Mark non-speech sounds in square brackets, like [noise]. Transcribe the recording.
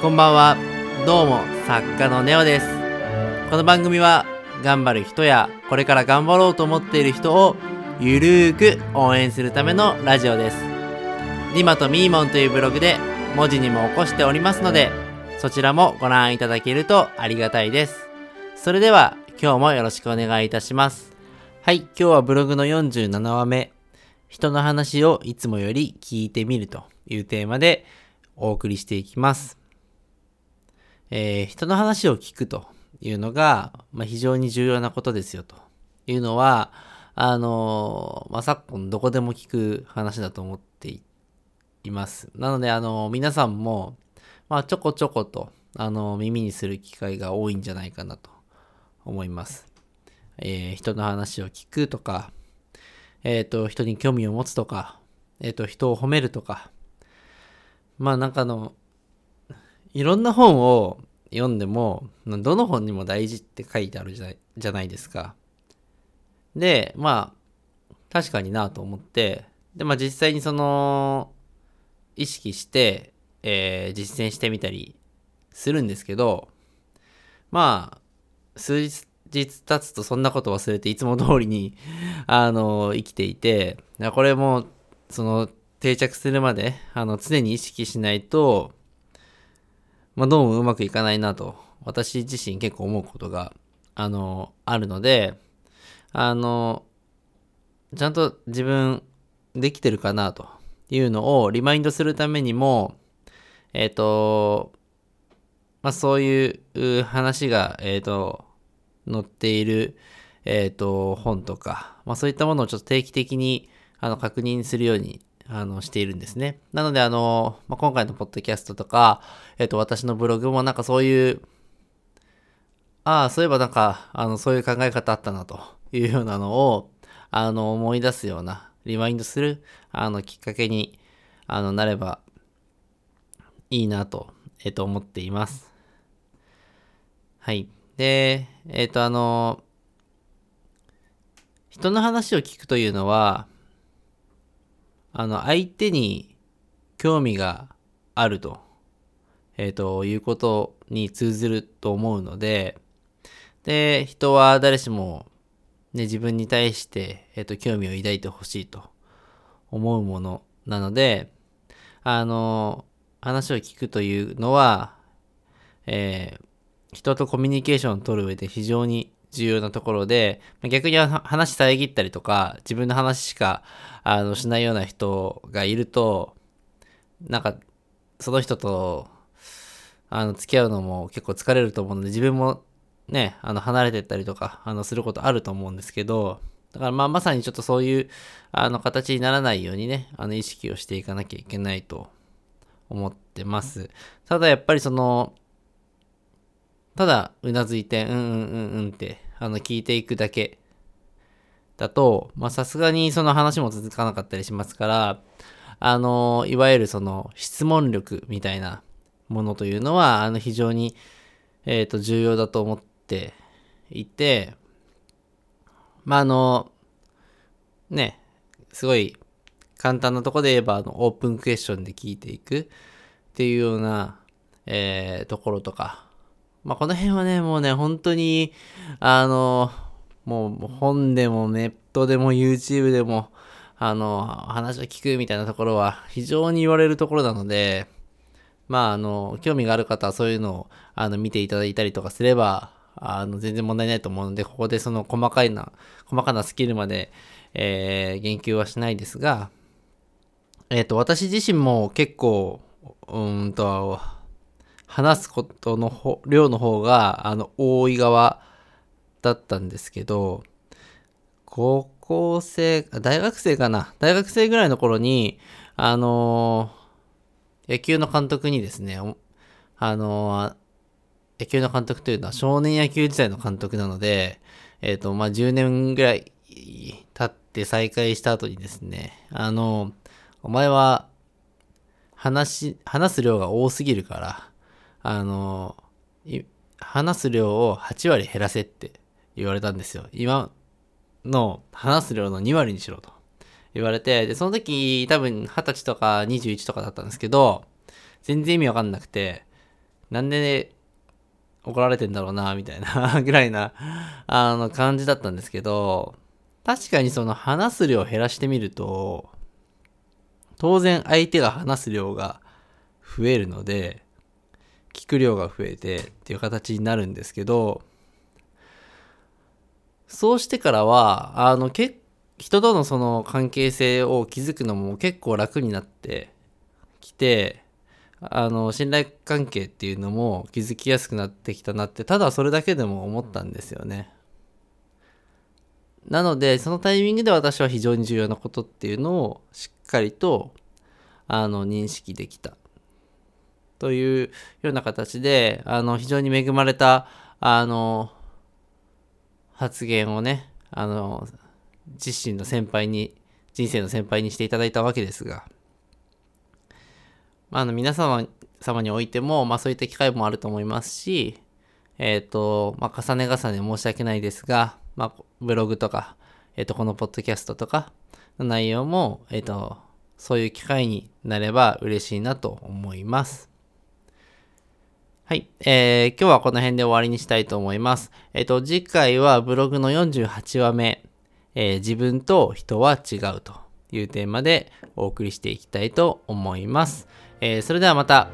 こんばんは。どうも、作家のネオです。この番組は、頑張る人や、これから頑張ろうと思っている人を、ゆるーく応援するためのラジオです。リマとミーモンというブログで、文字にも起こしておりますので、そちらもご覧いただけるとありがたいです。それでは、今日もよろしくお願いいたします。はい、今日はブログの47話目、人の話をいつもより聞いてみるというテーマでお送りしていきます。えー人の話を聞くというのが、まあ、非常に重要なことですよというのは、あのーまあ、昨今どこでも聞く話だと思っています。なので、あのー皆さんも、まあ、ちょこちょこと、あの耳にする機会が多いんじゃないかなと思います。え人の話を聞くとか、えっ、と、人に興味を持つとか、えっ、と、人を褒めるとか、まあなんかの、いろんな本を読んでも、どの本にも大事って書いてあるじゃないじゃないですか。で、まあ、確かになと思って、で、まあ実際にその、意識して、えー実践してみたりするんですけど、まあ、数日経つとそんなこと忘れていつも通りに、[laughs] あの、生きていて、これも、その、定着するまで、あの、常に意識しないと、まあ、どうもうまくいかないなと、私自身結構思うことが、あの、あるので、あの、ちゃんと自分できてるかなというのをリマインドするためにも、えっ、と、まあ、そういう話が、えっ、と、載っている、えっ、と、本とか、まあ、そういったものをちょっと定期的に、あの、確認するように、あの、しているんですね。なので、あの、まあ、今回のポッドキャストとか、えっ、と、私のブログもなんかそういう、ああ、そういえばなんか、あの、そういう考え方あったな、というようなのを、あの、思い出すような、リマインドする、あの、きっかけに、あの、なれば、いいなと、えっ、と、思っています。はい。で、えっ、と、あの、人の話を聞くというのは、あの、相手に興味があると、えっ、と、いうことに通ずると思うので、で、人は誰しも、ね、自分に対して、えっ、と、興味を抱いてほしいと思うものなので、あの、話を聞くというのは、えー人とコミュニケーションを取る上で非常に重要なところで、逆に話遮ったりとか、自分の話しかあのしないような人がいると、なんか、その人と、あの、付き合うのも結構疲れると思うので、自分もね、あの、離れてったりとか、あの、することあると思うんですけど、だからまあ、まさにちょっとそういう、あの、形にならないようにね、あの、意識をしていかなきゃいけないと思ってます。ただやっぱりその、ただ、うなずいて、うんうんうんうんって、あの、聞いていくだけ。だと、ま、さすがにその話も続かなかったりしますから、あの、いわゆるその、質問力みたいなものというのは、あの、非常に、えっ、と、重要だと思っていて、まあ、あの、ね、すごい簡単なとこで言えば、あの、オープンクエスチョンで聞いていくっていうような、えーところとか、まあ、この辺はね、もうね、本当に、あの、もう本でもネットでも YouTube でも、あの、話を聞くみたいなところは非常に言われるところなので、まあ、あの、興味がある方はそういうのを、あの、見ていただいたりとかすれば、あの、全然問題ないと思うので、ここでその細かいな、細かなスキルまで、えー言及はしないですが、えっ、と、私自身も結構、うんと、話すことの量の方が、あの、多い側だったんですけど、高校生、大学生かな？大学生ぐらいの頃に、あの野球の監督にですね、あの野球の監督というのは少年野球時代の監督なので、えっ、と、まあ、10年ぐらい経って再開した後にですね、あのお前は、話、話す量が多すぎるから、あの、話す量を8割減らせって言われたんですよ。今の話す量の2割にしろと言われて、で、その時多分20歳とか21とかだったんですけど、全然意味わかんなくて、なんで怒られてんだろうな、みたいな [laughs] ぐらいな、あの、感じだったんですけど、確かにその話す量を減らしてみると、当然相手が話す量が増えるので、聞く量が増えてっていう形になるんですけど、そうしてからは、あの、け人とのその関係性を築くのも結構楽になってきて、あの、信頼関係っていうのも築きやすくなってきたなって、ただそれだけでも思ったんですよね。なので、そのタイミングで私は非常に重要なことっていうのをしっかりと、あの、認識できた。というような形で、あの、非常に恵まれた、あの、発言をね、あの、自身の先輩に、人生の先輩にしていただいたわけですが、まあ、あの、皆様様においても、まあ、そういった機会もあると思いますし、えっ、ー、と、まあ、重ね重ね申し訳ないですが、まあ、ブログとか、えっ、ー、と、このポッドキャストとかの内容も、えっ、ー、と、そういう機会になれば嬉しいなと思います。はい。えー、今日はこの辺で終わりにしたいと思います。えっ、と、次回はブログの48話目、え自分と人は違うというテーマでお送りしていきたいと思います。えー、それではまた